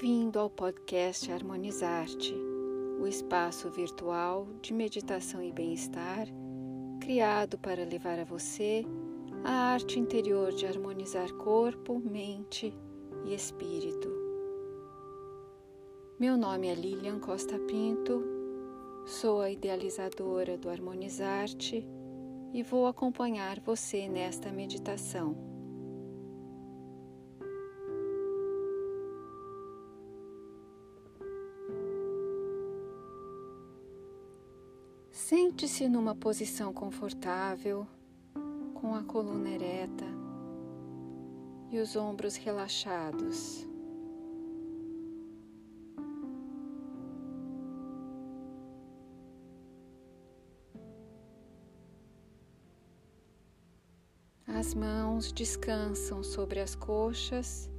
Bem-vindo ao podcast Harmonizar-te, o espaço virtual de meditação e bem-estar criado para levar a você a arte interior de harmonizar corpo, mente e espírito. Meu nome é Lilian Costa Pinto, sou a idealizadora do Harmonizar-te e vou acompanhar você nesta meditação. Sente-se numa posição confortável, com a coluna ereta e os ombros relaxados. As mãos descansam sobre as coxas,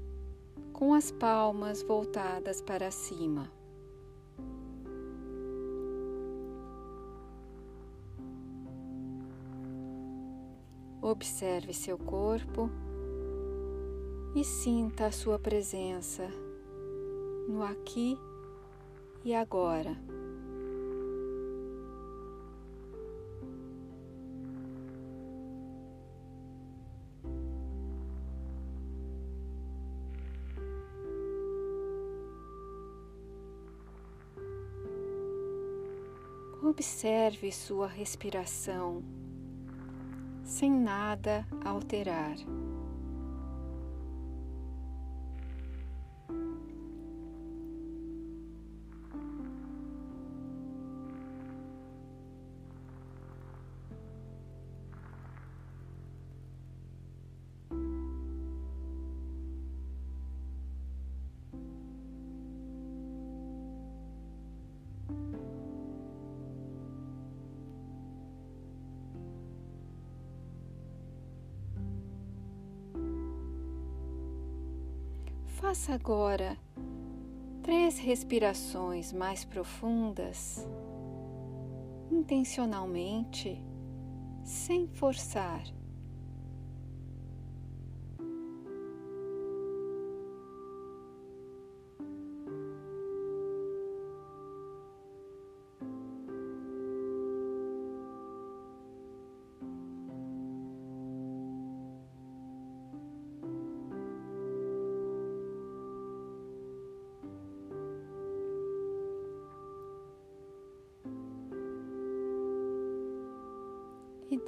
com as palmas voltadas para cima. Observe seu corpo e sinta a sua presença no aqui e agora. Observe sua respiração sem nada alterar. Faça agora três respirações mais profundas, intencionalmente, sem forçar.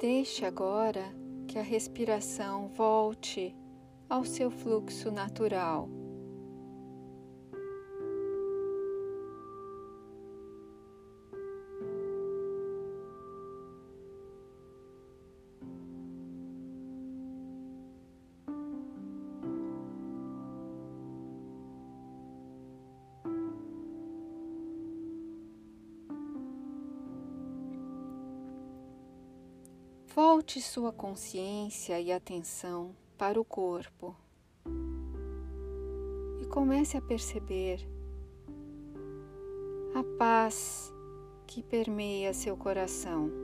Deixe agora que a respiração volte ao seu fluxo natural. Volte sua consciência e atenção para o corpo e comece a perceber a paz que permeia seu coração.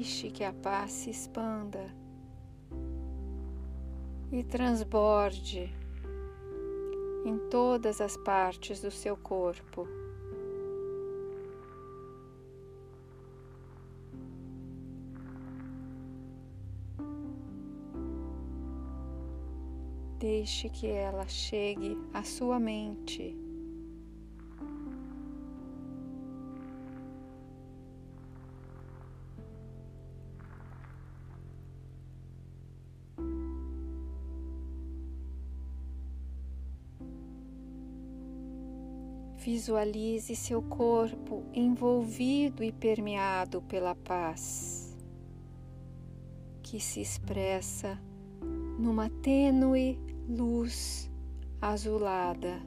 Deixe que a paz se expanda e transborde em todas as partes do seu corpo. Deixe que ela chegue à sua mente. Visualize seu corpo envolvido e permeado pela paz, que se expressa numa tênue luz azulada.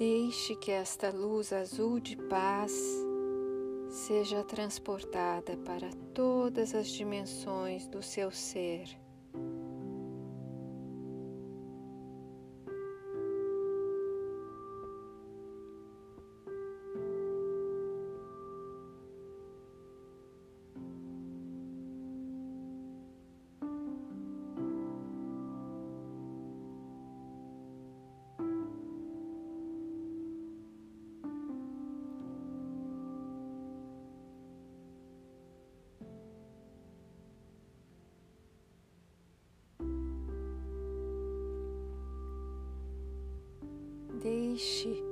Deixe que esta luz azul de paz seja transportada para todas as dimensões do seu ser. Deixe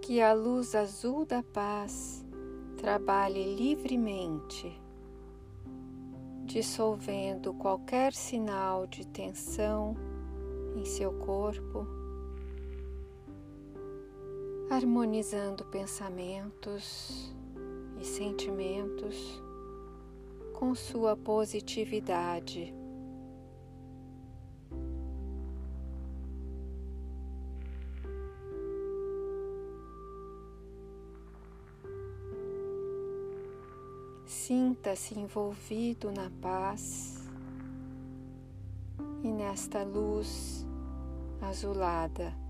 que a luz azul da paz trabalhe livremente, dissolvendo qualquer sinal de tensão em seu corpo, harmonizando pensamentos e sentimentos com sua positividade. Sinta-se envolvido na paz e nesta luz azulada.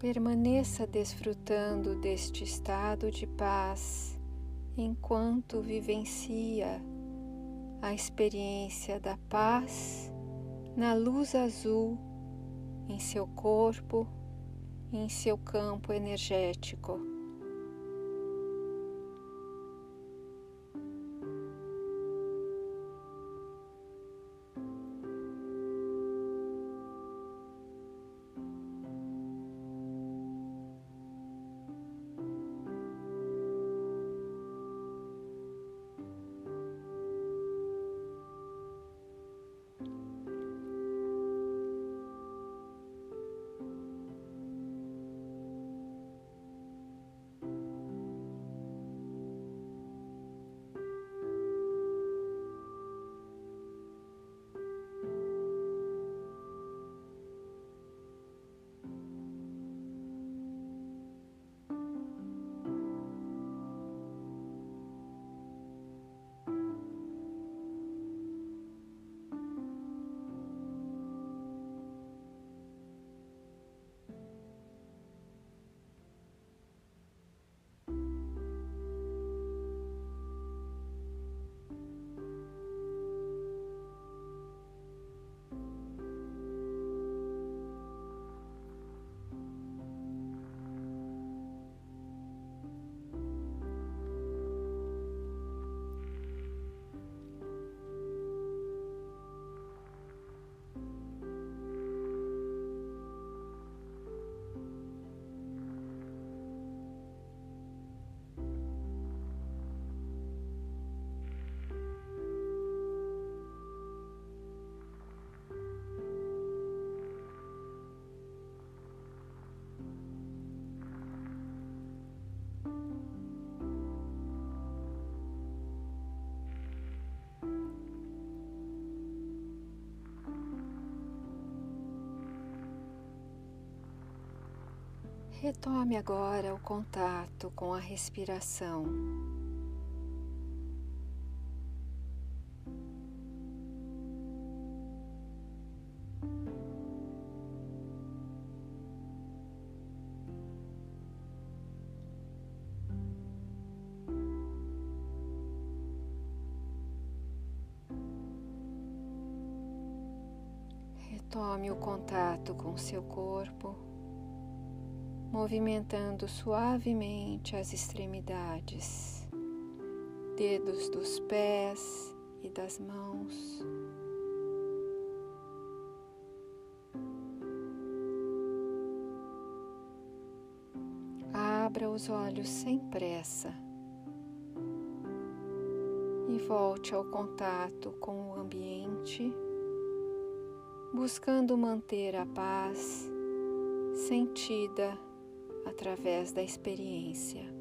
Permaneça desfrutando deste estado de paz enquanto vivencia a experiência da paz na luz azul em seu corpo, em seu campo energético. Retome agora o contato com a respiração. Retome o contato com seu corpo movimentando suavemente as extremidades, dedos dos pés e das mãos. Abra os olhos sem pressa. volte ao contato com o ambiente, buscando manter a paz sentida através da experiência.